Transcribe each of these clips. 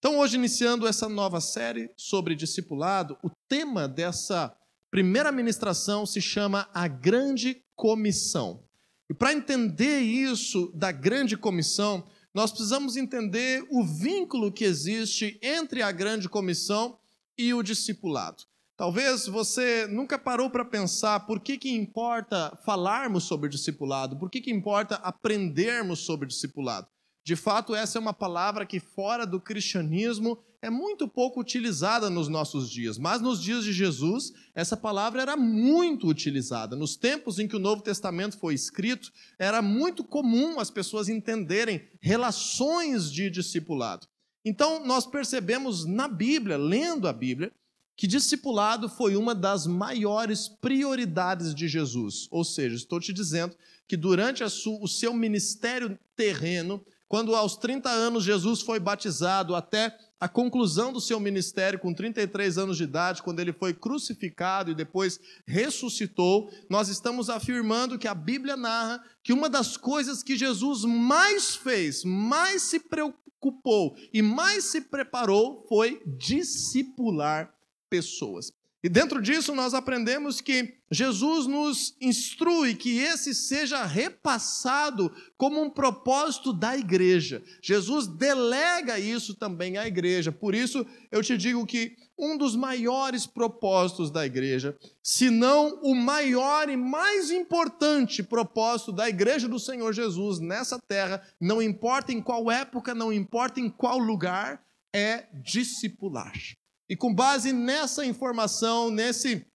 Então, hoje, iniciando essa nova série sobre discipulado, o tema dessa primeira ministração se chama A Grande Comissão. E para entender isso da Grande Comissão, nós precisamos entender o vínculo que existe entre a Grande Comissão e o discipulado. Talvez você nunca parou para pensar por que, que importa falarmos sobre discipulado, por que, que importa aprendermos sobre discipulado. De fato, essa é uma palavra que, fora do cristianismo, é muito pouco utilizada nos nossos dias. Mas nos dias de Jesus, essa palavra era muito utilizada. Nos tempos em que o Novo Testamento foi escrito, era muito comum as pessoas entenderem relações de discipulado. Então, nós percebemos na Bíblia, lendo a Bíblia, que discipulado foi uma das maiores prioridades de Jesus. Ou seja, estou te dizendo que durante o seu ministério terreno, quando aos 30 anos Jesus foi batizado, até a conclusão do seu ministério, com 33 anos de idade, quando ele foi crucificado e depois ressuscitou, nós estamos afirmando que a Bíblia narra que uma das coisas que Jesus mais fez, mais se preocupou e mais se preparou foi discipular pessoas. E dentro disso nós aprendemos que Jesus nos instrui que esse seja repassado como um propósito da igreja. Jesus delega isso também à igreja. Por isso eu te digo que um dos maiores propósitos da igreja, se não o maior e mais importante propósito da igreja do Senhor Jesus nessa terra, não importa em qual época, não importa em qual lugar, é discipular. E com base nessa informação, nesse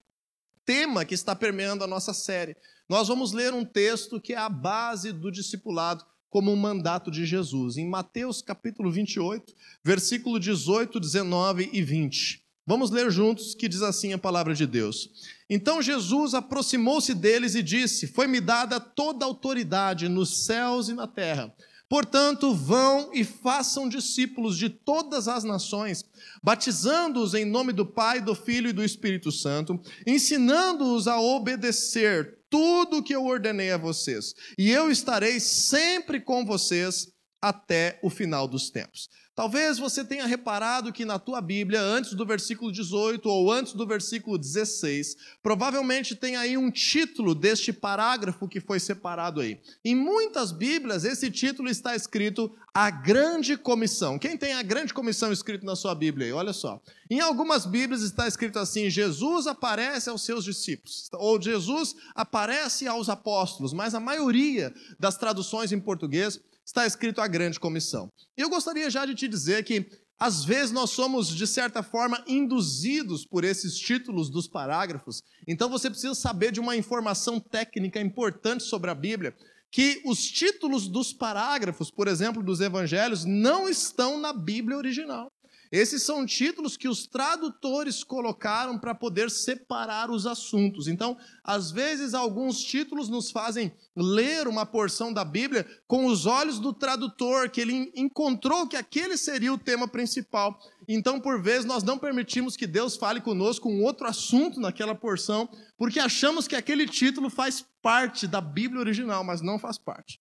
tema que está permeando a nossa série, nós vamos ler um texto que é a base do discipulado como um mandato de Jesus, em Mateus capítulo 28, versículo 18, 19 e 20. Vamos ler juntos que diz assim a palavra de Deus. Então Jesus aproximou-se deles e disse: Foi-me dada toda a autoridade nos céus e na terra. Portanto, vão e façam discípulos de todas as nações, batizando-os em nome do Pai, do Filho e do Espírito Santo, ensinando-os a obedecer tudo o que eu ordenei a vocês. E eu estarei sempre com vocês até o final dos tempos. Talvez você tenha reparado que na tua Bíblia, antes do versículo 18 ou antes do versículo 16, provavelmente tem aí um título deste parágrafo que foi separado aí. Em muitas Bíblias, esse título está escrito A Grande Comissão. Quem tem a Grande Comissão escrito na sua Bíblia aí? Olha só. Em algumas Bíblias está escrito assim: Jesus aparece aos seus discípulos, ou Jesus aparece aos apóstolos, mas a maioria das traduções em português está escrito a grande comissão. E eu gostaria já de te dizer que às vezes nós somos, de certa forma, induzidos por esses títulos dos parágrafos. Então você precisa saber de uma informação técnica importante sobre a Bíblia, que os títulos dos parágrafos, por exemplo, dos evangelhos, não estão na Bíblia original. Esses são títulos que os tradutores colocaram para poder separar os assuntos. Então, às vezes, alguns títulos nos fazem ler uma porção da Bíblia com os olhos do tradutor, que ele encontrou que aquele seria o tema principal. Então, por vezes, nós não permitimos que Deus fale conosco um outro assunto naquela porção, porque achamos que aquele título faz parte da Bíblia original, mas não faz parte.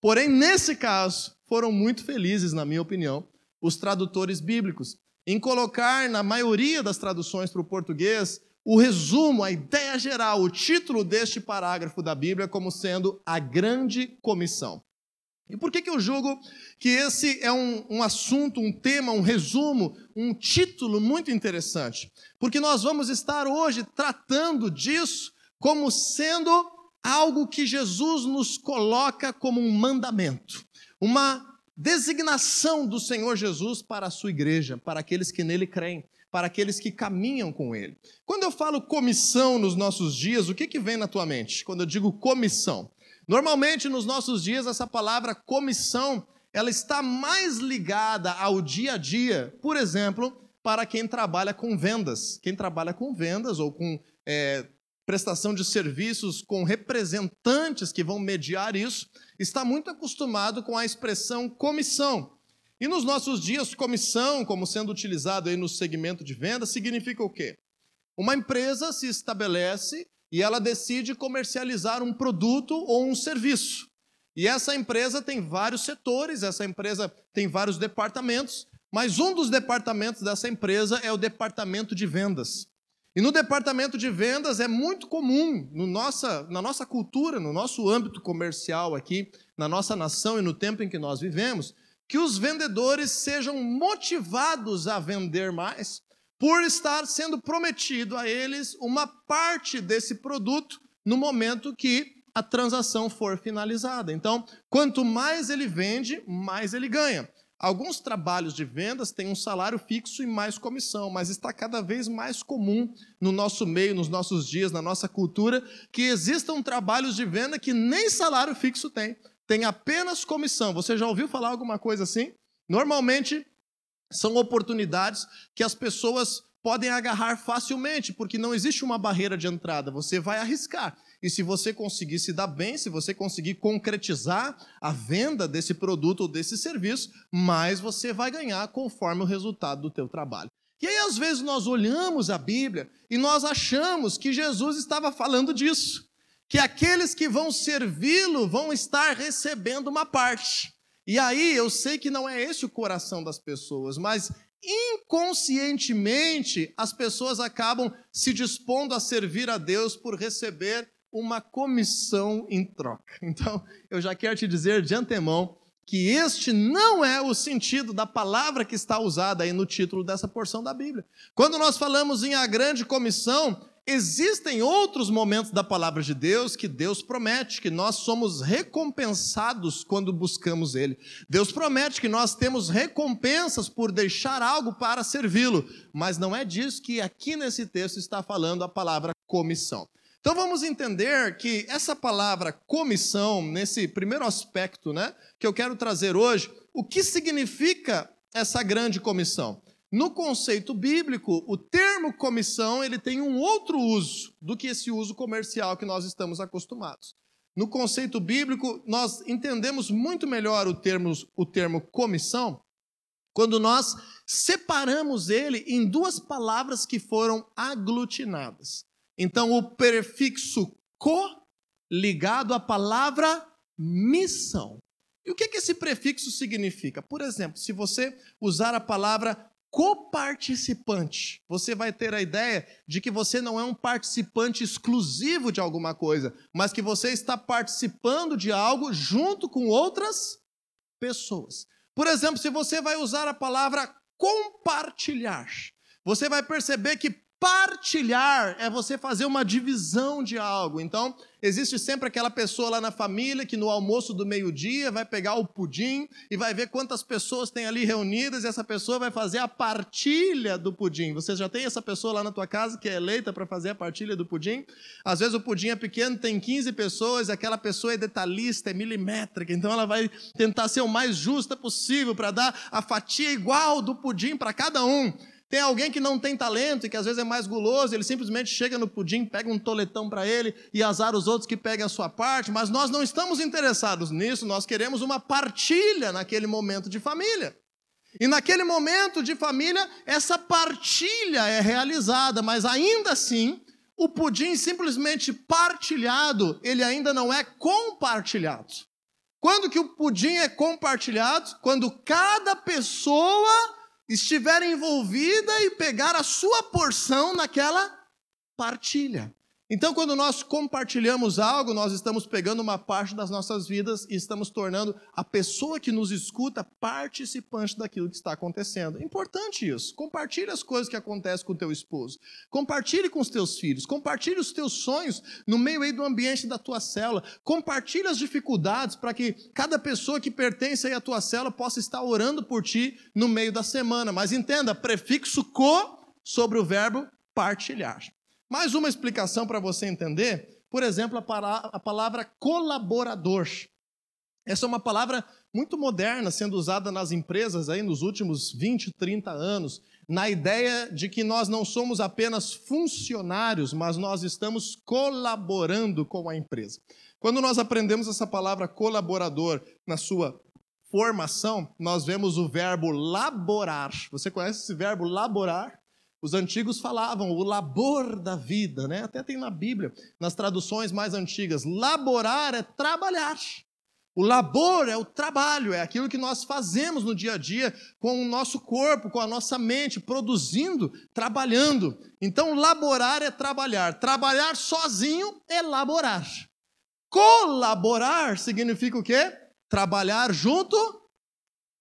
Porém, nesse caso, foram muito felizes, na minha opinião, os tradutores bíblicos, em colocar na maioria das traduções para o português o resumo, a ideia geral, o título deste parágrafo da Bíblia como sendo a grande comissão. E por que, que eu julgo que esse é um, um assunto, um tema, um resumo, um título muito interessante? Porque nós vamos estar hoje tratando disso como sendo algo que Jesus nos coloca como um mandamento, uma designação do Senhor Jesus para a sua igreja, para aqueles que nele creem, para aqueles que caminham com ele. Quando eu falo comissão nos nossos dias, o que, que vem na tua mente? Quando eu digo comissão. Normalmente nos nossos dias essa palavra comissão, ela está mais ligada ao dia a dia, por exemplo, para quem trabalha com vendas. Quem trabalha com vendas ou com é, prestação de serviços com representantes que vão mediar isso, está muito acostumado com a expressão comissão. E nos nossos dias, comissão, como sendo utilizado aí no segmento de venda, significa o quê? Uma empresa se estabelece e ela decide comercializar um produto ou um serviço. E essa empresa tem vários setores, essa empresa tem vários departamentos, mas um dos departamentos dessa empresa é o departamento de vendas. E no departamento de vendas é muito comum, no nossa, na nossa cultura, no nosso âmbito comercial aqui, na nossa nação e no tempo em que nós vivemos, que os vendedores sejam motivados a vender mais por estar sendo prometido a eles uma parte desse produto no momento que a transação for finalizada. Então, quanto mais ele vende, mais ele ganha. Alguns trabalhos de vendas têm um salário fixo e mais comissão, mas está cada vez mais comum no nosso meio, nos nossos dias, na nossa cultura, que existam trabalhos de venda que nem salário fixo tem, tem apenas comissão. Você já ouviu falar alguma coisa assim? Normalmente são oportunidades que as pessoas podem agarrar facilmente, porque não existe uma barreira de entrada, você vai arriscar. E se você conseguir se dar bem, se você conseguir concretizar a venda desse produto ou desse serviço, mais você vai ganhar conforme o resultado do teu trabalho. E aí às vezes nós olhamos a Bíblia e nós achamos que Jesus estava falando disso, que aqueles que vão servi-lo vão estar recebendo uma parte. E aí eu sei que não é esse o coração das pessoas, mas inconscientemente as pessoas acabam se dispondo a servir a Deus por receber uma comissão em troca. Então, eu já quero te dizer de antemão que este não é o sentido da palavra que está usada aí no título dessa porção da Bíblia. Quando nós falamos em a grande comissão, existem outros momentos da palavra de Deus que Deus promete que nós somos recompensados quando buscamos Ele. Deus promete que nós temos recompensas por deixar algo para servi-lo, mas não é disso que aqui nesse texto está falando a palavra comissão. Então vamos entender que essa palavra comissão, nesse primeiro aspecto, né, que eu quero trazer hoje, o que significa essa grande comissão? No conceito bíblico, o termo comissão ele tem um outro uso do que esse uso comercial que nós estamos acostumados. No conceito bíblico, nós entendemos muito melhor o termo, o termo comissão quando nós separamos ele em duas palavras que foram aglutinadas. Então, o prefixo co ligado à palavra missão. E o que, que esse prefixo significa? Por exemplo, se você usar a palavra coparticipante, você vai ter a ideia de que você não é um participante exclusivo de alguma coisa, mas que você está participando de algo junto com outras pessoas. Por exemplo, se você vai usar a palavra compartilhar, você vai perceber que Partilhar é você fazer uma divisão de algo. Então, existe sempre aquela pessoa lá na família que no almoço do meio-dia vai pegar o pudim e vai ver quantas pessoas tem ali reunidas e essa pessoa vai fazer a partilha do pudim. Você já tem essa pessoa lá na tua casa que é eleita para fazer a partilha do pudim? Às vezes o pudim é pequeno, tem 15 pessoas, aquela pessoa é detalhista, é milimétrica, então ela vai tentar ser o mais justa possível para dar a fatia igual do pudim para cada um. Tem alguém que não tem talento e que às vezes é mais guloso, ele simplesmente chega no pudim, pega um toletão para ele e azar os outros que peguem a sua parte, mas nós não estamos interessados nisso, nós queremos uma partilha naquele momento de família. E naquele momento de família, essa partilha é realizada, mas ainda assim, o pudim simplesmente partilhado, ele ainda não é compartilhado. Quando que o pudim é compartilhado? Quando cada pessoa estiver envolvida e pegar a sua porção naquela partilha. Então, quando nós compartilhamos algo, nós estamos pegando uma parte das nossas vidas e estamos tornando a pessoa que nos escuta participante daquilo que está acontecendo. Importante isso. Compartilhe as coisas que acontecem com o teu esposo. Compartilhe com os teus filhos. Compartilhe os teus sonhos no meio aí do ambiente da tua célula. Compartilhe as dificuldades para que cada pessoa que pertence aí à tua célula possa estar orando por ti no meio da semana. Mas entenda, prefixo co sobre o verbo partilhar. Mais uma explicação para você entender, por exemplo, a palavra colaborador. Essa é uma palavra muito moderna, sendo usada nas empresas aí nos últimos 20, 30 anos, na ideia de que nós não somos apenas funcionários, mas nós estamos colaborando com a empresa. Quando nós aprendemos essa palavra colaborador na sua formação, nós vemos o verbo laborar. Você conhece esse verbo laborar? Os antigos falavam o labor da vida, né? Até tem na Bíblia, nas traduções mais antigas. Laborar é trabalhar. O labor é o trabalho, é aquilo que nós fazemos no dia a dia com o nosso corpo, com a nossa mente, produzindo, trabalhando. Então, laborar é trabalhar. Trabalhar sozinho é laborar. Colaborar significa o quê? Trabalhar junto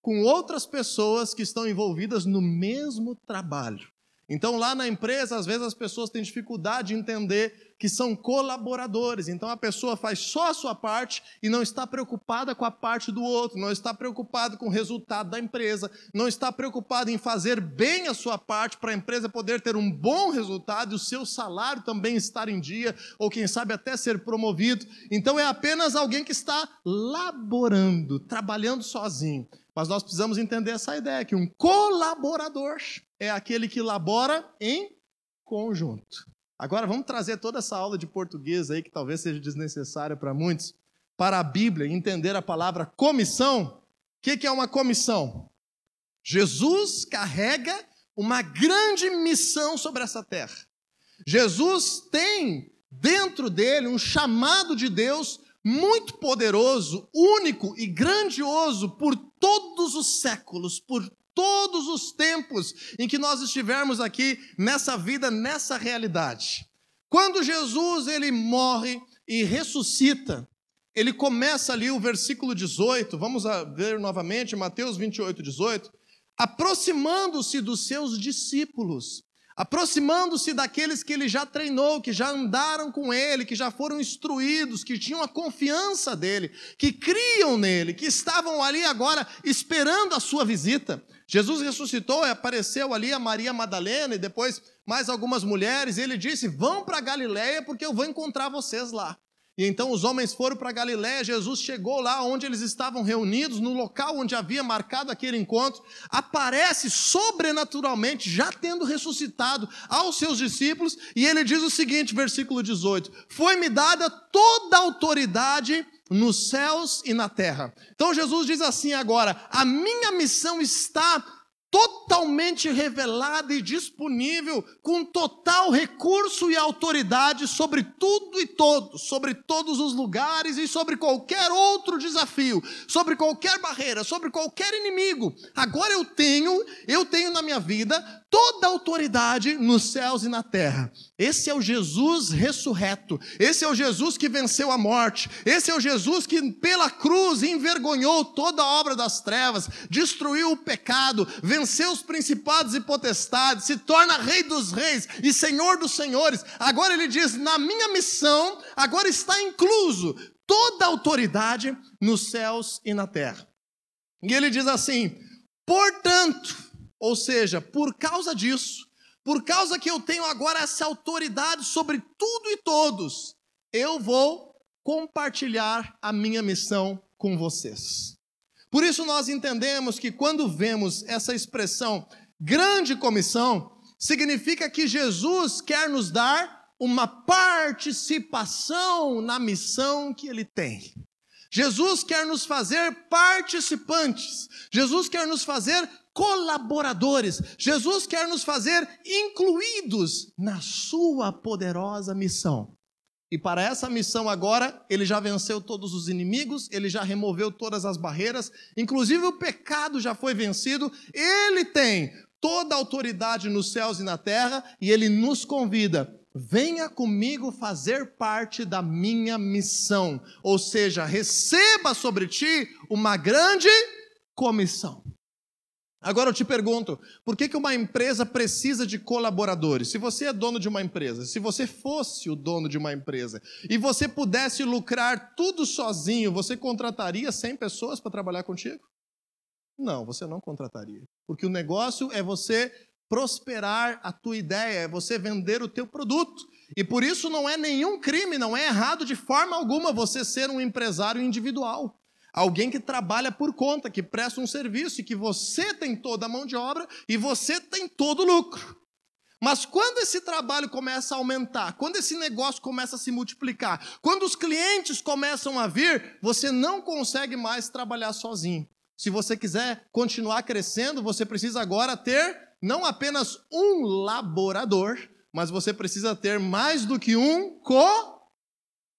com outras pessoas que estão envolvidas no mesmo trabalho. Então, lá na empresa, às vezes as pessoas têm dificuldade de entender que são colaboradores. Então, a pessoa faz só a sua parte e não está preocupada com a parte do outro, não está preocupada com o resultado da empresa, não está preocupada em fazer bem a sua parte para a empresa poder ter um bom resultado e o seu salário também estar em dia, ou quem sabe até ser promovido. Então, é apenas alguém que está laborando, trabalhando sozinho. Mas nós precisamos entender essa ideia que um colaborador é aquele que labora em conjunto. Agora vamos trazer toda essa aula de português aí que talvez seja desnecessária para muitos para a Bíblia entender a palavra comissão. O que é uma comissão? Jesus carrega uma grande missão sobre essa terra. Jesus tem dentro dele um chamado de Deus muito poderoso, único e grandioso por todos os séculos, por todos os tempos em que nós estivermos aqui nessa vida, nessa realidade. Quando Jesus ele morre e ressuscita, ele começa ali o versículo 18, vamos ver novamente, Mateus 28, 18. Aproximando-se dos seus discípulos, aproximando-se daqueles que ele já treinou, que já andaram com ele, que já foram instruídos, que tinham a confiança dele, que criam nele, que estavam ali agora esperando a sua visita. Jesus ressuscitou e apareceu ali a Maria Madalena e depois mais algumas mulheres, e ele disse: Vão para Galiléia porque eu vou encontrar vocês lá. E então os homens foram para Galiléia, Jesus chegou lá onde eles estavam reunidos, no local onde havia marcado aquele encontro, aparece sobrenaturalmente, já tendo ressuscitado aos seus discípulos, e ele diz o seguinte, versículo 18: Foi-me dada toda a autoridade nos céus e na terra. Então Jesus diz assim agora: a minha missão está totalmente revelada e disponível, com total recurso e autoridade sobre tudo e todos, sobre todos os lugares e sobre qualquer outro desafio, sobre qualquer barreira, sobre qualquer inimigo. Agora eu tenho, eu tenho na minha vida toda a autoridade nos céus e na terra. Esse é o Jesus ressurreto. Esse é o Jesus que venceu a morte. Esse é o Jesus que pela cruz envergonhou toda a obra das trevas, destruiu o pecado, venceu os principados e potestades, se torna rei dos reis e senhor dos senhores. Agora ele diz: "Na minha missão agora está incluso toda a autoridade nos céus e na terra". E ele diz assim: "Portanto, ou seja, por causa disso, por causa que eu tenho agora essa autoridade sobre tudo e todos, eu vou compartilhar a minha missão com vocês. Por isso nós entendemos que quando vemos essa expressão grande comissão, significa que Jesus quer nos dar uma participação na missão que ele tem. Jesus quer nos fazer participantes. Jesus quer nos fazer colaboradores. Jesus quer nos fazer incluídos na sua poderosa missão. E para essa missão agora, ele já venceu todos os inimigos, ele já removeu todas as barreiras, inclusive o pecado já foi vencido. Ele tem toda a autoridade nos céus e na terra e ele nos convida venha comigo fazer parte da minha missão. Ou seja, receba sobre ti uma grande comissão. Agora eu te pergunto, por que, que uma empresa precisa de colaboradores? Se você é dono de uma empresa, se você fosse o dono de uma empresa e você pudesse lucrar tudo sozinho, você contrataria 100 pessoas para trabalhar contigo? Não, você não contrataria. Porque o negócio é você prosperar a tua ideia, é você vender o teu produto. E por isso não é nenhum crime, não é errado de forma alguma você ser um empresário individual. Alguém que trabalha por conta, que presta um serviço e que você tem toda a mão de obra e você tem todo o lucro. Mas quando esse trabalho começa a aumentar, quando esse negócio começa a se multiplicar, quando os clientes começam a vir, você não consegue mais trabalhar sozinho. Se você quiser continuar crescendo, você precisa agora ter não apenas um laborador, mas você precisa ter mais do que um co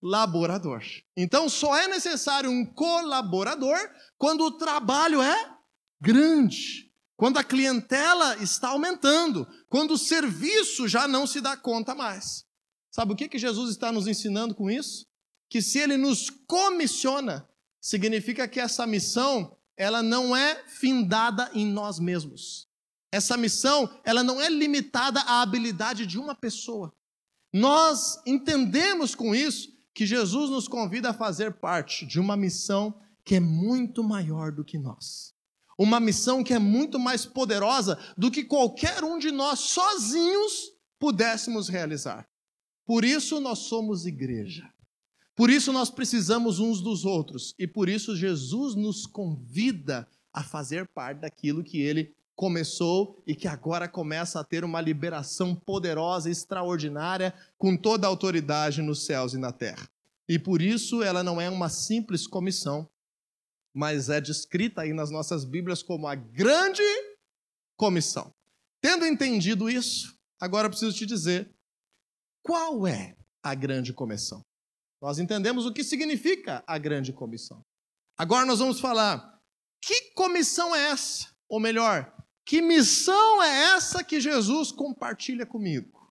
colaborador. Então só é necessário um colaborador quando o trabalho é grande, quando a clientela está aumentando, quando o serviço já não se dá conta mais. Sabe o que, que Jesus está nos ensinando com isso? Que se ele nos comissiona, significa que essa missão ela não é findada em nós mesmos. Essa missão, ela não é limitada à habilidade de uma pessoa. Nós entendemos com isso que Jesus nos convida a fazer parte de uma missão que é muito maior do que nós. Uma missão que é muito mais poderosa do que qualquer um de nós sozinhos pudéssemos realizar. Por isso nós somos igreja. Por isso nós precisamos uns dos outros e por isso Jesus nos convida a fazer parte daquilo que ele começou e que agora começa a ter uma liberação poderosa, extraordinária, com toda a autoridade nos céus e na terra. E por isso ela não é uma simples comissão, mas é descrita aí nas nossas Bíblias como a grande comissão. Tendo entendido isso, agora preciso te dizer qual é a grande comissão. Nós entendemos o que significa a grande comissão. Agora nós vamos falar que comissão é essa? Ou melhor, que missão é essa que Jesus compartilha comigo?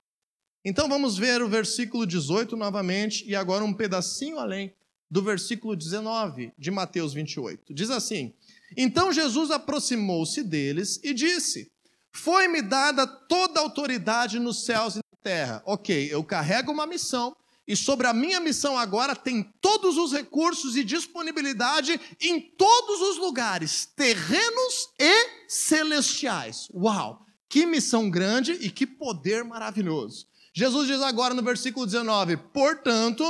Então vamos ver o versículo 18 novamente e agora um pedacinho além do versículo 19 de Mateus 28. Diz assim: Então Jesus aproximou-se deles e disse: Foi-me dada toda a autoridade nos céus e na terra. Ok, eu carrego uma missão e sobre a minha missão agora tem todos os recursos e disponibilidade em todos os lugares, terrenos e celestiais. Uau! Que missão grande e que poder maravilhoso. Jesus diz agora no versículo 19: portanto,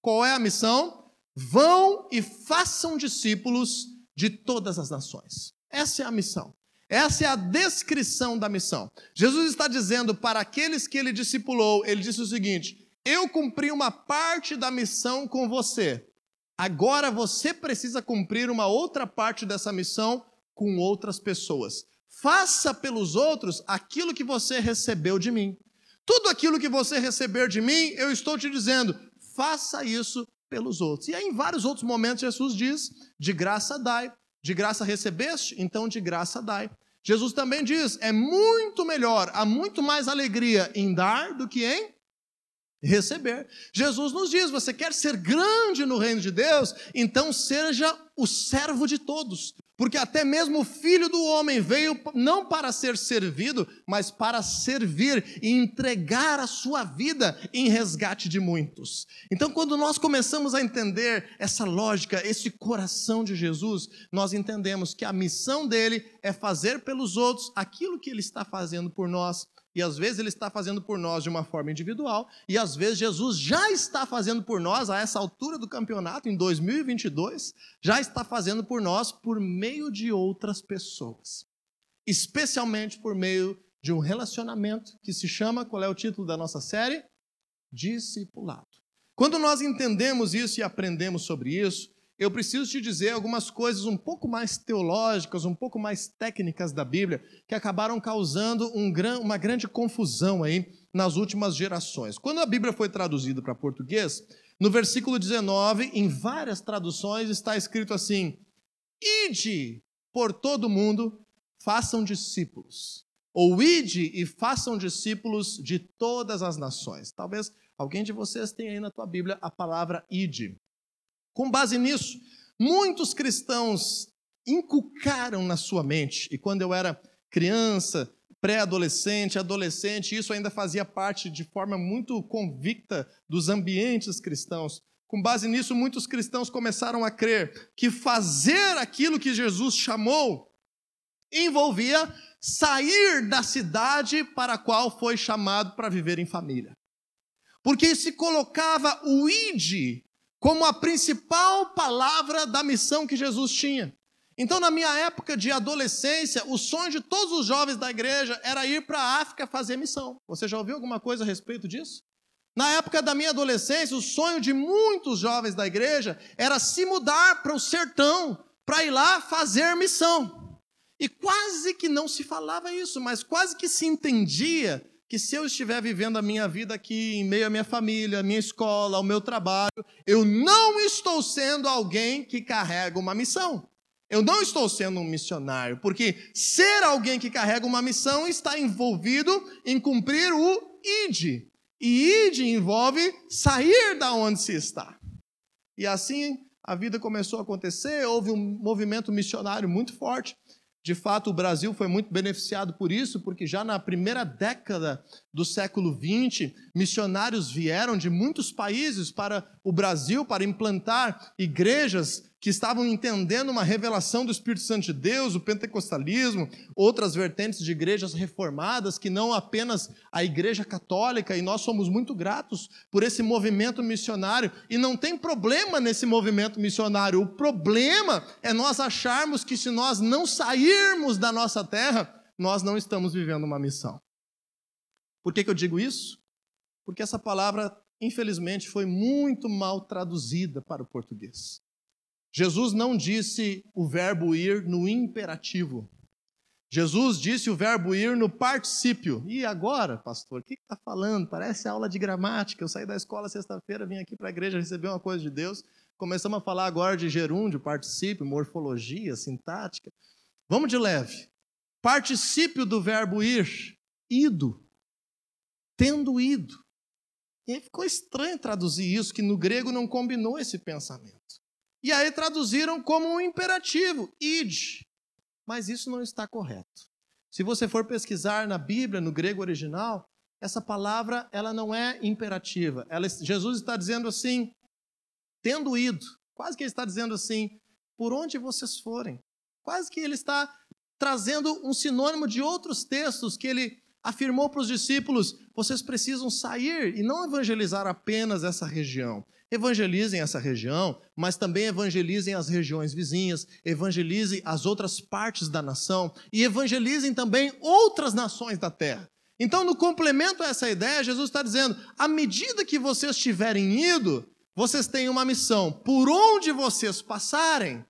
qual é a missão? Vão e façam discípulos de todas as nações. Essa é a missão. Essa é a descrição da missão. Jesus está dizendo para aqueles que ele discipulou, ele disse o seguinte: eu cumpri uma parte da missão com você. Agora você precisa cumprir uma outra parte dessa missão com outras pessoas. Faça pelos outros aquilo que você recebeu de mim. Tudo aquilo que você receber de mim, eu estou te dizendo, faça isso pelos outros. E aí, em vários outros momentos, Jesus diz: de graça dai, de graça recebeste, então de graça dai. Jesus também diz: é muito melhor, há muito mais alegria em dar do que em receber. Jesus nos diz: você quer ser grande no reino de Deus? Então seja o servo de todos. Porque até mesmo o filho do homem veio não para ser servido, mas para servir e entregar a sua vida em resgate de muitos. Então, quando nós começamos a entender essa lógica, esse coração de Jesus, nós entendemos que a missão dele é fazer pelos outros aquilo que ele está fazendo por nós e às vezes ele está fazendo por nós de uma forma individual, e às vezes Jesus já está fazendo por nós a essa altura do campeonato, em 2022, já está fazendo por nós por meio de outras pessoas. Especialmente por meio de um relacionamento que se chama, qual é o título da nossa série? Discipulado. Quando nós entendemos isso e aprendemos sobre isso, eu preciso te dizer algumas coisas um pouco mais teológicas, um pouco mais técnicas da Bíblia, que acabaram causando um gran, uma grande confusão aí nas últimas gerações. Quando a Bíblia foi traduzida para português, no versículo 19, em várias traduções, está escrito assim: Ide por todo mundo, façam discípulos. Ou ide e façam discípulos de todas as nações. Talvez alguém de vocês tenha aí na tua Bíblia a palavra ide. Com base nisso, muitos cristãos inculcaram na sua mente, e quando eu era criança, pré-adolescente, adolescente, isso ainda fazia parte de forma muito convicta dos ambientes cristãos. Com base nisso, muitos cristãos começaram a crer que fazer aquilo que Jesus chamou envolvia sair da cidade para a qual foi chamado para viver em família. Porque se colocava o ide como a principal palavra da missão que Jesus tinha. Então, na minha época de adolescência, o sonho de todos os jovens da igreja era ir para a África fazer missão. Você já ouviu alguma coisa a respeito disso? Na época da minha adolescência, o sonho de muitos jovens da igreja era se mudar para o sertão, para ir lá fazer missão. E quase que não se falava isso, mas quase que se entendia que se eu estiver vivendo a minha vida aqui, em meio à minha família, à minha escola, ao meu trabalho, eu não estou sendo alguém que carrega uma missão. Eu não estou sendo um missionário, porque ser alguém que carrega uma missão está envolvido em cumprir o id. E id envolve sair da onde se está. E assim a vida começou a acontecer, houve um movimento missionário muito forte. De fato, o Brasil foi muito beneficiado por isso, porque já na primeira década do século XX, missionários vieram de muitos países para o Brasil para implantar igrejas que estavam entendendo uma revelação do Espírito Santo de Deus, o pentecostalismo, outras vertentes de igrejas reformadas, que não apenas a igreja católica, e nós somos muito gratos por esse movimento missionário, e não tem problema nesse movimento missionário, o problema é nós acharmos que se nós não sairmos da nossa terra, nós não estamos vivendo uma missão. Por que, que eu digo isso? Porque essa palavra, infelizmente, foi muito mal traduzida para o português. Jesus não disse o verbo ir no imperativo. Jesus disse o verbo ir no particípio. E agora, pastor, o que está falando? Parece aula de gramática. Eu saí da escola sexta-feira, vim aqui para a igreja receber uma coisa de Deus. Começamos a falar agora de gerúndio, particípio, morfologia, sintática. Vamos de leve. Particípio do verbo ir, ido. Tendo ido. E ficou estranho traduzir isso, que no grego não combinou esse pensamento. E aí traduziram como um imperativo, id. Mas isso não está correto. Se você for pesquisar na Bíblia, no grego original, essa palavra ela não é imperativa. Ela, Jesus está dizendo assim, tendo ido. Quase que ele está dizendo assim, por onde vocês forem. Quase que ele está trazendo um sinônimo de outros textos que ele afirmou para os discípulos: vocês precisam sair e não evangelizar apenas essa região. Evangelizem essa região, mas também evangelizem as regiões vizinhas, evangelizem as outras partes da nação e evangelizem também outras nações da terra. Então, no complemento a essa ideia, Jesus está dizendo: à medida que vocês tiverem ido, vocês têm uma missão. Por onde vocês passarem,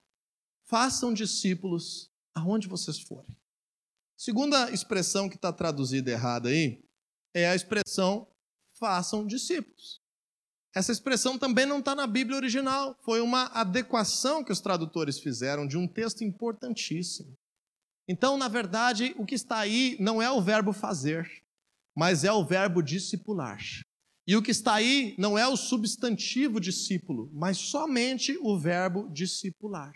façam discípulos aonde vocês forem. Segunda expressão que está traduzida errada aí é a expressão façam discípulos. Essa expressão também não está na Bíblia original. Foi uma adequação que os tradutores fizeram de um texto importantíssimo. Então, na verdade, o que está aí não é o verbo fazer, mas é o verbo discipular. E o que está aí não é o substantivo discípulo, mas somente o verbo discipular.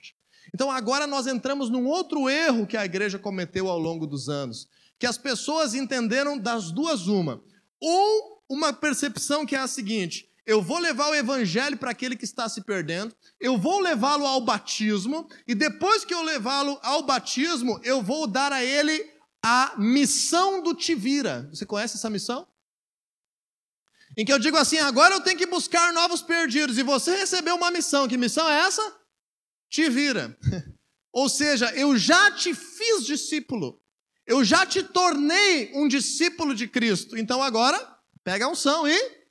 Então, agora nós entramos num outro erro que a igreja cometeu ao longo dos anos, que as pessoas entenderam das duas uma. Ou uma percepção que é a seguinte: eu vou levar o evangelho para aquele que está se perdendo, eu vou levá-lo ao batismo, e depois que eu levá-lo ao batismo, eu vou dar a ele a missão do Tivira. Você conhece essa missão? Em que eu digo assim: agora eu tenho que buscar novos perdidos, e você recebeu uma missão. Que missão é essa? Tivira. Ou seja, eu já te fiz discípulo, eu já te tornei um discípulo de Cristo. Então agora, pega a unção e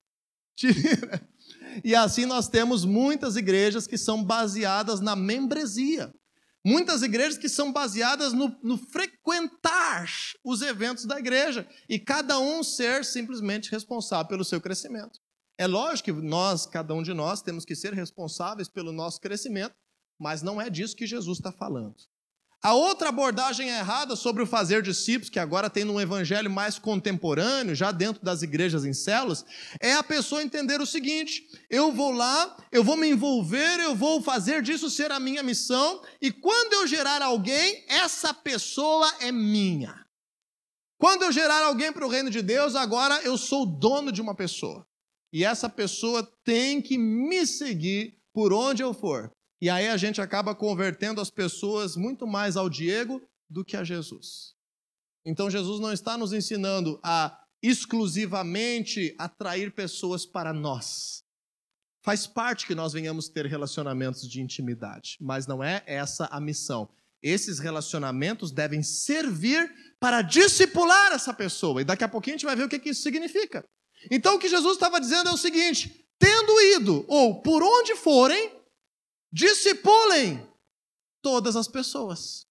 Tira. E assim nós temos muitas igrejas que são baseadas na membresia. Muitas igrejas que são baseadas no, no, frequentar os eventos da igreja e cada um ser simplesmente responsável pelo seu crescimento. É lógico que nós, cada um de nós, temos que ser responsáveis pelo nosso crescimento, mas não é disso que Jesus está falando. A outra abordagem errada sobre o fazer discípulos, que agora tem num evangelho mais contemporâneo, já dentro das igrejas em células, é a pessoa entender o seguinte: eu vou lá, eu vou me envolver, eu vou fazer disso ser a minha missão, e quando eu gerar alguém, essa pessoa é minha. Quando eu gerar alguém para o reino de Deus, agora eu sou dono de uma pessoa. E essa pessoa tem que me seguir por onde eu for. E aí a gente acaba convertendo as pessoas muito mais ao Diego do que a Jesus. Então Jesus não está nos ensinando a exclusivamente atrair pessoas para nós. Faz parte que nós venhamos ter relacionamentos de intimidade, mas não é essa a missão. Esses relacionamentos devem servir para discipular essa pessoa. E daqui a pouquinho a gente vai ver o que isso significa. Então o que Jesus estava dizendo é o seguinte: tendo ido, ou por onde forem, discipulem todas as pessoas.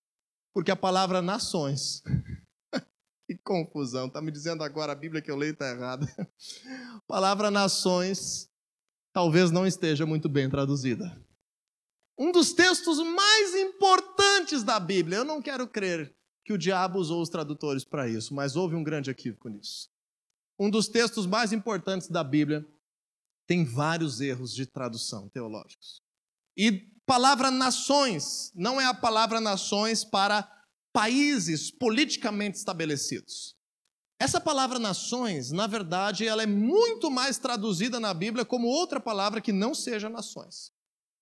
Porque a palavra nações que confusão. Está me dizendo agora a Bíblia que eu leio está errada. A palavra nações talvez não esteja muito bem traduzida. Um dos textos mais importantes da Bíblia. Eu não quero crer que o diabo usou os tradutores para isso, mas houve um grande equívoco nisso. Um dos textos mais importantes da Bíblia tem vários erros de tradução teológicos. E palavra nações não é a palavra nações para países politicamente estabelecidos. Essa palavra nações, na verdade, ela é muito mais traduzida na Bíblia como outra palavra que não seja nações.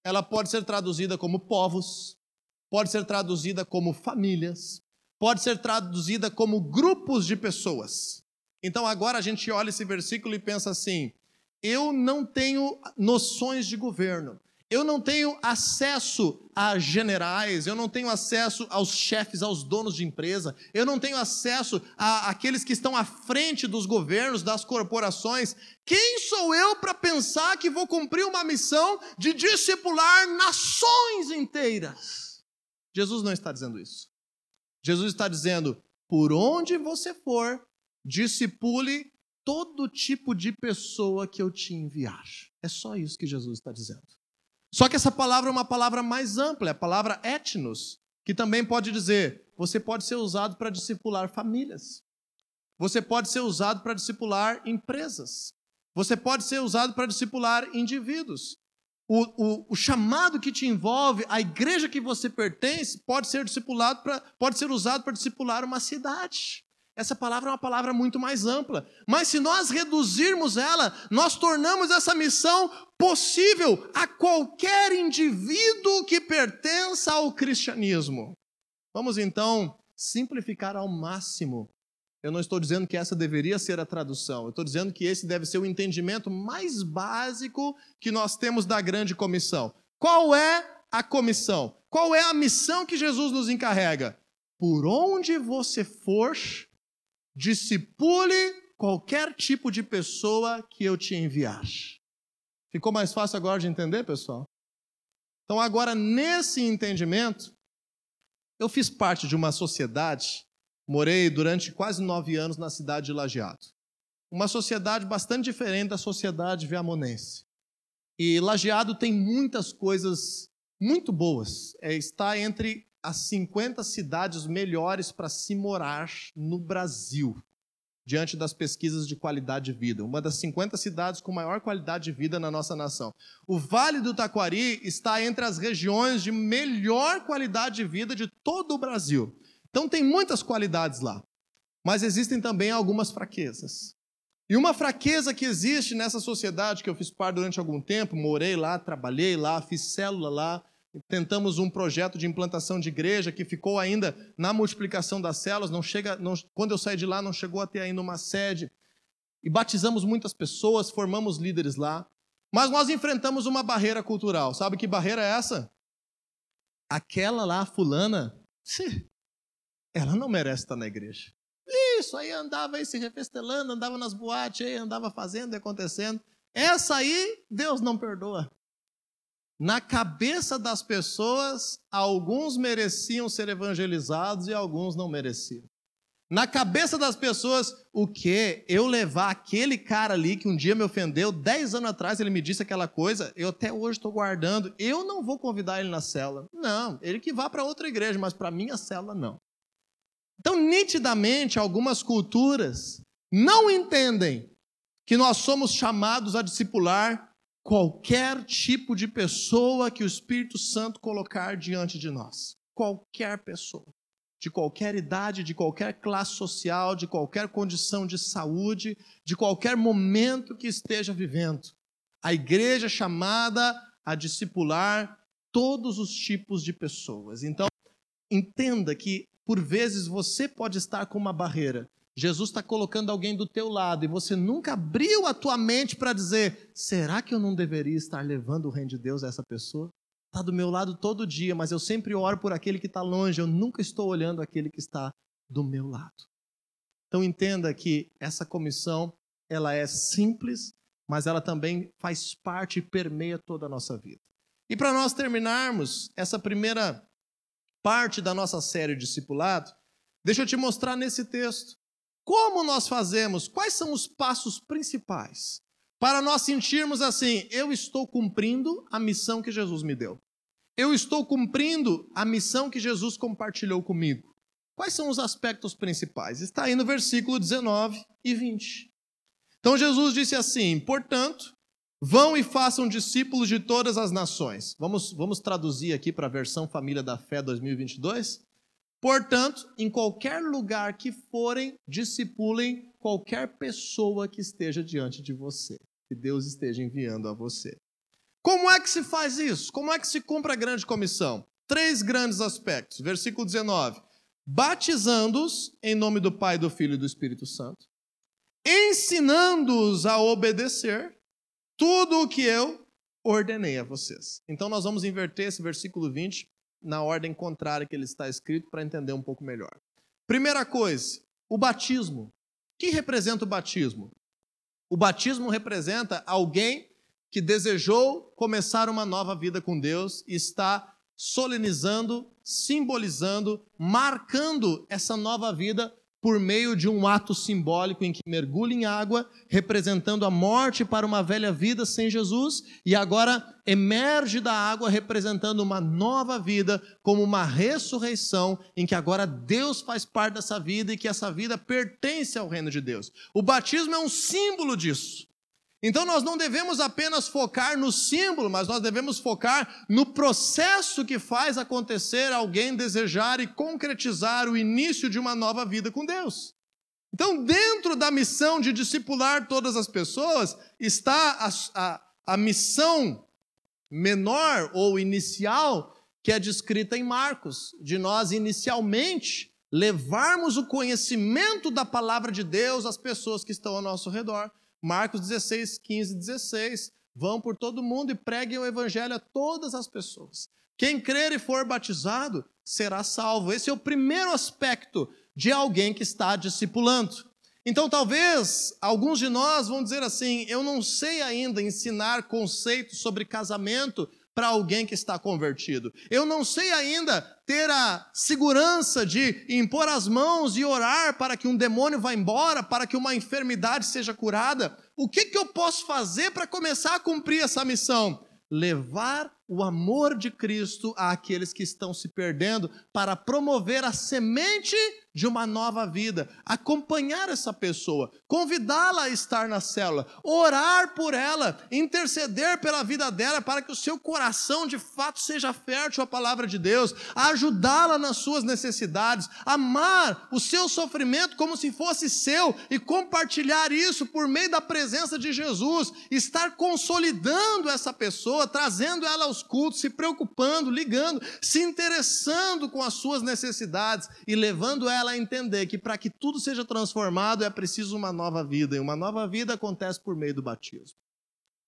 Ela pode ser traduzida como povos, pode ser traduzida como famílias, pode ser traduzida como grupos de pessoas. Então agora a gente olha esse versículo e pensa assim: eu não tenho noções de governo, eu não tenho acesso a generais, eu não tenho acesso aos chefes, aos donos de empresa, eu não tenho acesso a aqueles que estão à frente dos governos, das corporações. Quem sou eu para pensar que vou cumprir uma missão de discipular nações inteiras? Jesus não está dizendo isso. Jesus está dizendo: por onde você for, discipule todo tipo de pessoa que eu te enviar. É só isso que Jesus está dizendo. Só que essa palavra é uma palavra mais ampla, é a palavra etnos, que também pode dizer, você pode ser usado para discipular famílias. Você pode ser usado para discipular empresas. Você pode ser usado para discipular indivíduos. O, o, o, chamado que te envolve, a igreja que você pertence, pode ser discipulado pode ser usado para discipular uma cidade. Essa palavra é uma palavra muito mais ampla. Mas se nós reduzirmos ela, nós tornamos essa missão possível a qualquer indivíduo que pertença ao cristianismo. Vamos então simplificar ao máximo. Eu não estou dizendo que essa deveria ser a tradução, eu estou dizendo que esse deve ser o entendimento mais básico que nós temos da grande comissão. Qual é a comissão? Qual é a missão que Jesus nos encarrega? Por onde você for, discipule qualquer tipo de pessoa que eu te enviar. Ficou mais fácil agora de entender, pessoal? Então, agora, nesse entendimento, eu fiz parte de uma sociedade, morei durante quase nove anos na cidade de Lajeado. Uma sociedade bastante diferente da sociedade viamonense. E Lajeado tem muitas coisas muito boas. É, está entre as 50 cidades melhores para se morar no Brasil, diante das pesquisas de qualidade de vida. Uma das 50 cidades com maior qualidade de vida na nossa nação. O Vale do Taquari está entre as regiões de melhor qualidade de vida de todo o Brasil. Então tem muitas qualidades lá. Mas existem também algumas fraquezas. E uma fraqueza que existe nessa sociedade que eu fiz parte durante algum tempo, morei lá, trabalhei lá, fiz célula lá, Tentamos um projeto de implantação de igreja que ficou ainda na multiplicação das células, não chega, não, quando eu saí de lá não chegou a ter ainda uma sede. E batizamos muitas pessoas, formamos líderes lá. Mas nós enfrentamos uma barreira cultural. Sabe que barreira é essa? Aquela lá, fulana, ela não merece estar na igreja. Isso, aí andava aí se refestelando, andava nas boates, aí andava fazendo e acontecendo. Essa aí, Deus não perdoa. Na cabeça das pessoas, alguns mereciam ser evangelizados e alguns não mereciam. Na cabeça das pessoas, o que? Eu levar aquele cara ali que um dia me ofendeu, dez anos atrás ele me disse aquela coisa, eu até hoje estou guardando, eu não vou convidar ele na cela. Não, ele que vá para outra igreja, mas para minha cela não. Então, nitidamente, algumas culturas não entendem que nós somos chamados a discipular qualquer tipo de pessoa que o Espírito Santo colocar diante de nós. Qualquer pessoa. De qualquer idade, de qualquer classe social, de qualquer condição de saúde, de qualquer momento que esteja vivendo. A igreja é chamada a discipular todos os tipos de pessoas. Então, entenda que, por vezes, você pode estar com uma barreira Jesus está colocando alguém do teu lado e você nunca abriu a tua mente para dizer: será que eu não deveria estar levando o reino de Deus a essa pessoa? Está do meu lado todo dia, mas eu sempre oro por aquele que está longe, eu nunca estou olhando aquele que está do meu lado. Então entenda que essa comissão ela é simples, mas ela também faz parte e permeia toda a nossa vida. E para nós terminarmos essa primeira parte da nossa série discipulado, deixa eu te mostrar nesse texto Como nós fazemos? Quais são os passos principais para nós sentirmos assim: eu estou cumprindo a missão que Jesus me deu? Eu estou cumprindo a missão que Jesus compartilhou comigo? Quais são os aspectos principais? Está aí no versículo 19 e 20. Então Jesus disse assim: portanto, vão e façam discípulos de todas as nações. Vamos, vamos traduzir aqui para a versão Família da Fé 2022? Portanto, em qualquer lugar que forem, discipulem qualquer pessoa que esteja diante de você, que Deus esteja enviando a você. Como é que se faz isso? Como é que se cumpre a grande comissão? Três grandes aspectos. Versículo 19: batizando-os em nome do Pai, do Filho e do Espírito Santo, ensinando-os a obedecer tudo o que eu ordenei a vocês. Então nós vamos inverter esse versículo 20 na ordem contrária que ele está escrito para entender um pouco melhor. Primeira coisa, o batismo. O que representa o batismo? O batismo representa alguém que desejou começar uma nova vida com Deus e está solenizando, simbolizando, marcando essa nova vida por meio de um ato simbólico em que mergulha em água, representando a morte para uma velha vida sem Jesus, e agora emerge da água representando uma nova vida, como uma ressurreição, em que agora Deus faz parte dessa vida e que essa vida pertence ao reino de Deus. O batismo é um símbolo disso. Então nós não devemos apenas focar no símbolo, mas nós devemos focar no processo que faz acontecer alguém desejar e concretizar o início de uma nova vida com Deus. Então, dentro da missão de discipular todas as pessoas, está a, a, a missão menor ou inicial que é descrita em Marcos, de nós inicialmente levarmos o conhecimento da palavra de Deus às pessoas que estão ao nosso redor. Marcos 16, 15, 16. Vão por todo mundo e preguem o evangelho a todas as pessoas. Quem crer e for batizado será salvo. Esse é o primeiro aspecto de alguém que está discipulando. Então, talvez alguns de nós vão dizer assim: eu não sei ainda ensinar conceitos sobre casamento para alguém que está convertido. Eu não sei ainda ter a segurança de impor as mãos e orar para que um demônio vá embora, para que uma enfermidade seja curada. O que, que eu posso fazer para começar a cumprir essa missão? Levar o amor de Cristo àqueles que estão se perdendo, para promover a semente de uma nova vida, acompanhar essa pessoa, convidá-la a estar na célula, orar por ela, interceder pela vida dela para que o seu coração de fato seja fértil à palavra de Deus, ajudá-la nas suas necessidades, amar o seu sofrimento como se fosse seu e compartilhar isso por meio da presença de Jesus, estar consolidando essa pessoa, trazendo ela aos cultos, se preocupando, ligando, se interessando com as suas necessidades e levando ela a entender que para que tudo seja transformado é preciso uma nova vida, e uma nova vida acontece por meio do batismo.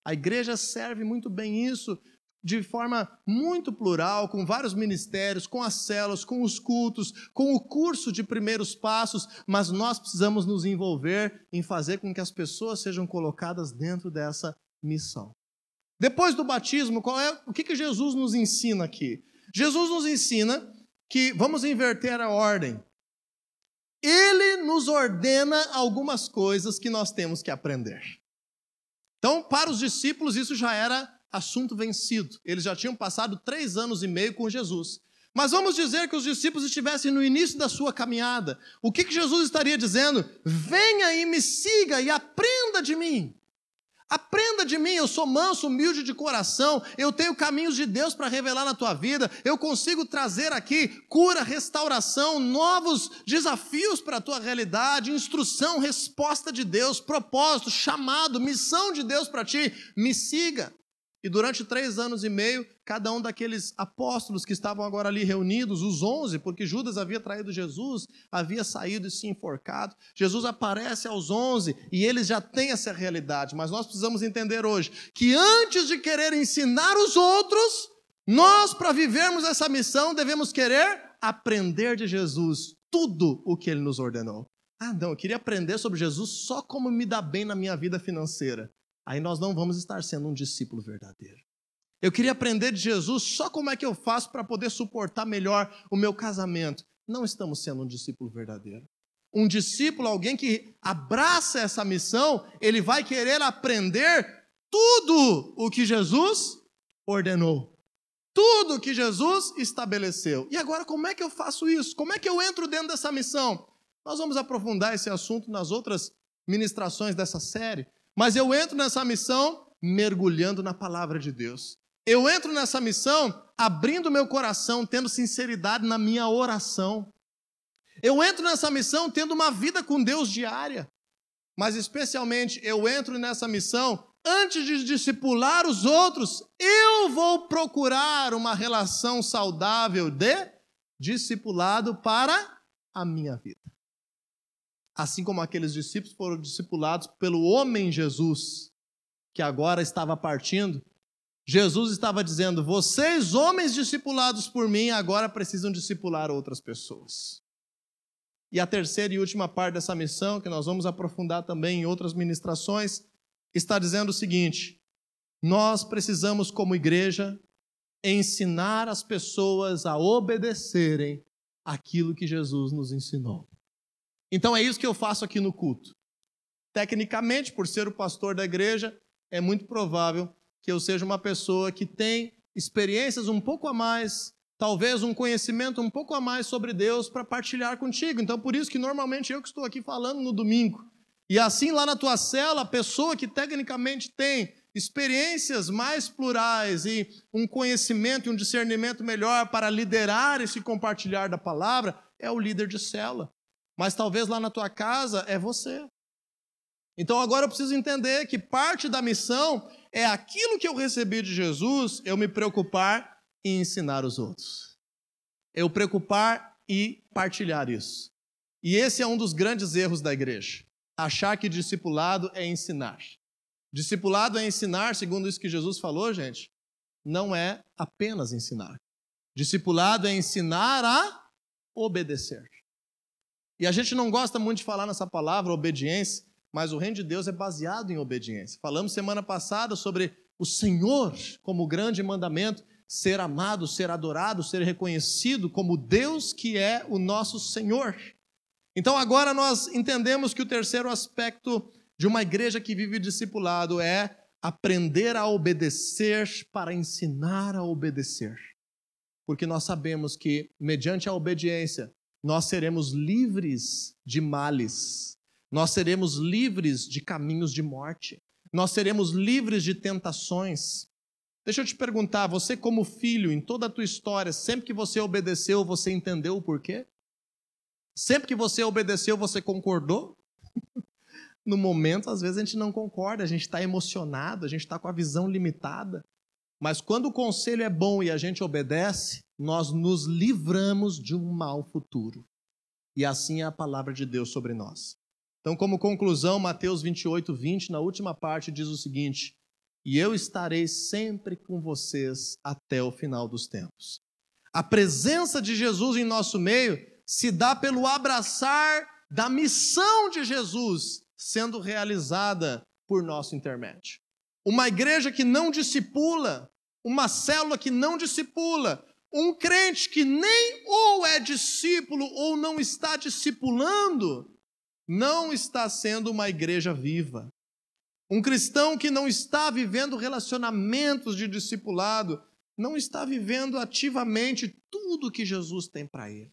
A igreja serve muito bem isso de forma muito plural, com vários ministérios, com as células, com os cultos, com o curso de primeiros passos, mas nós precisamos nos envolver em fazer com que as pessoas sejam colocadas dentro dessa missão. Depois do batismo, qual é, o que, que Jesus nos ensina aqui? Jesus nos ensina que vamos inverter a ordem. Ele nos ordena algumas coisas que nós temos que aprender. Então, para os discípulos, isso já era assunto vencido. Eles já tinham passado três anos e meio com Jesus. Mas vamos dizer que os discípulos estivessem no início da sua caminhada. O que, que Jesus estaria dizendo? Venha e me siga e aprenda de mim. Aprenda de mim, eu sou manso, humilde de coração, eu tenho caminhos de Deus para revelar na tua vida, eu consigo trazer aqui cura, restauração, novos desafios para a tua realidade, instrução, resposta de Deus, propósito, chamado, missão de Deus para ti. Me siga. E durante três anos e meio, cada um daqueles apóstolos que estavam agora ali reunidos, os onze, porque Judas havia traído Jesus, havia saído e se enforcado. Jesus aparece aos onze e eles já têm essa realidade. Mas nós precisamos entender hoje que antes de querer ensinar os outros, nós, para vivermos essa missão, devemos querer aprender de Jesus tudo o que ele nos ordenou. Ah, não, eu queria aprender sobre Jesus só como me dá bem na minha vida financeira aí nós não vamos estar sendo um discípulo verdadeiro. Eu queria aprender de Jesus só como é que eu faço para poder suportar melhor o meu casamento. Não estamos sendo um discípulo verdadeiro. Um discípulo, alguém que abraça essa missão, ele vai querer aprender tudo o que Jesus ordenou. Tudo que Jesus estabeleceu. E agora, como é que eu faço isso? Como é que eu entro dentro dessa missão? Nós vamos aprofundar esse assunto nas outras ministrações dessa série. Mas eu entro nessa missão mergulhando na palavra de Deus. Eu entro nessa missão abrindo meu coração, tendo sinceridade na minha oração. Eu entro nessa missão tendo uma vida com Deus diária. Mas especialmente eu entro nessa missão antes de discipular os outros, eu vou procurar uma relação saudável de discipulado para a minha vida. Assim como aqueles discípulos foram discipulados pelo homem Jesus, que agora estava partindo, Jesus estava dizendo: Vocês, homens discipulados por mim, agora precisam discipular outras pessoas. E a terceira e última parte dessa missão, que nós vamos aprofundar também em outras ministrações, está dizendo o seguinte: nós precisamos, como igreja, ensinar as pessoas a obedecerem aquilo que Jesus nos ensinou. Então é isso que eu faço aqui no culto. Tecnicamente, por ser o pastor da igreja, é muito provável que eu seja uma pessoa que tem experiências um pouco a mais, talvez um conhecimento um pouco a mais sobre Deus para partilhar contigo. Então, por isso que normalmente eu que estou aqui falando no domingo. E assim, lá na tua cela, a pessoa que tecnicamente tem experiências mais plurais e um conhecimento e um discernimento melhor para liderar esse compartilhar da palavra é o líder de cela. Mas talvez lá na tua casa é você. Então agora eu preciso entender que parte da missão é aquilo que eu recebi de Jesus, eu me preocupar em ensinar os outros. Eu preocupar e partilhar isso. E esse é um dos grandes erros da igreja achar que discipulado é ensinar. Discipulado é ensinar, segundo isso que Jesus falou, gente, não é apenas ensinar. Discipulado é ensinar a obedecer. E a gente não gosta muito de falar nessa palavra obediência, mas o reino de Deus é baseado em obediência. Falamos semana passada sobre o Senhor como grande mandamento, ser amado, ser adorado, ser reconhecido como Deus que é o nosso Senhor. Então agora nós entendemos que o terceiro aspecto de uma igreja que vive discipulado é aprender a obedecer para ensinar a obedecer. Porque nós sabemos que, mediante a obediência, nós seremos livres de males, nós seremos livres de caminhos de morte, nós seremos livres de tentações. Deixa eu te perguntar, você, como filho, em toda a tua história, sempre que você obedeceu, você entendeu o porquê? Sempre que você obedeceu, você concordou? no momento, às vezes a gente não concorda, a gente está emocionado, a gente está com a visão limitada. Mas quando o conselho é bom e a gente obedece, nós nos livramos de um mal futuro. E assim é a palavra de Deus sobre nós. Então, como conclusão, Mateus 28, 20, na última parte, diz o seguinte: E eu estarei sempre com vocês até o final dos tempos. A presença de Jesus em nosso meio se dá pelo abraçar da missão de Jesus sendo realizada por nosso intermédio. Uma igreja que não discipula, uma célula que não discipula, um crente que nem ou é discípulo ou não está discipulando, não está sendo uma igreja viva. Um cristão que não está vivendo relacionamentos de discipulado, não está vivendo ativamente tudo que Jesus tem para ele.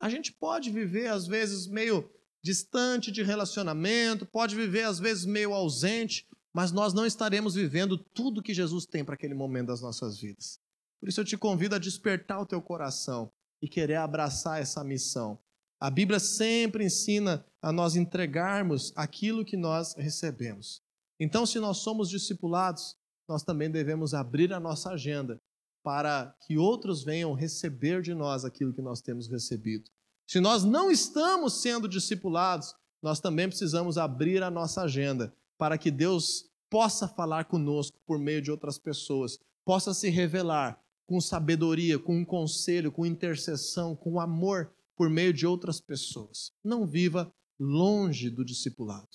A gente pode viver, às vezes, meio distante de relacionamento, pode viver, às vezes, meio ausente, mas nós não estaremos vivendo tudo que Jesus tem para aquele momento das nossas vidas. Por isso eu te convido a despertar o teu coração e querer abraçar essa missão. A Bíblia sempre ensina a nós entregarmos aquilo que nós recebemos. Então, se nós somos discipulados, nós também devemos abrir a nossa agenda para que outros venham receber de nós aquilo que nós temos recebido. Se nós não estamos sendo discipulados, nós também precisamos abrir a nossa agenda para que Deus possa falar conosco por meio de outras pessoas, possa se revelar com sabedoria, com um conselho, com intercessão, com amor por meio de outras pessoas. Não viva longe do discipulado.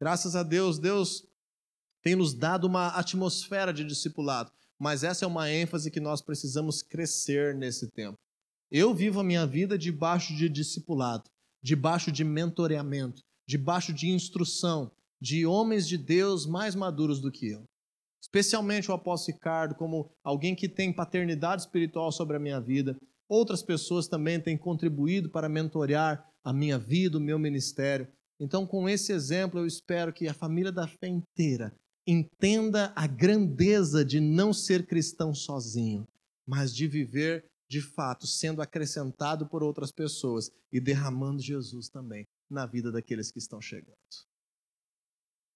Graças a Deus, Deus tem nos dado uma atmosfera de discipulado mas essa é uma ênfase que nós precisamos crescer nesse tempo. Eu vivo a minha vida debaixo de discipulado, debaixo de mentoreamento, debaixo de instrução de homens de Deus mais maduros do que eu. Especialmente o apóstolo Ricardo, como alguém que tem paternidade espiritual sobre a minha vida. Outras pessoas também têm contribuído para mentorear a minha vida, o meu ministério. Então, com esse exemplo, eu espero que a família da fé inteira entenda a grandeza de não ser cristão sozinho, mas de viver de fato sendo acrescentado por outras pessoas e derramando Jesus também na vida daqueles que estão chegando.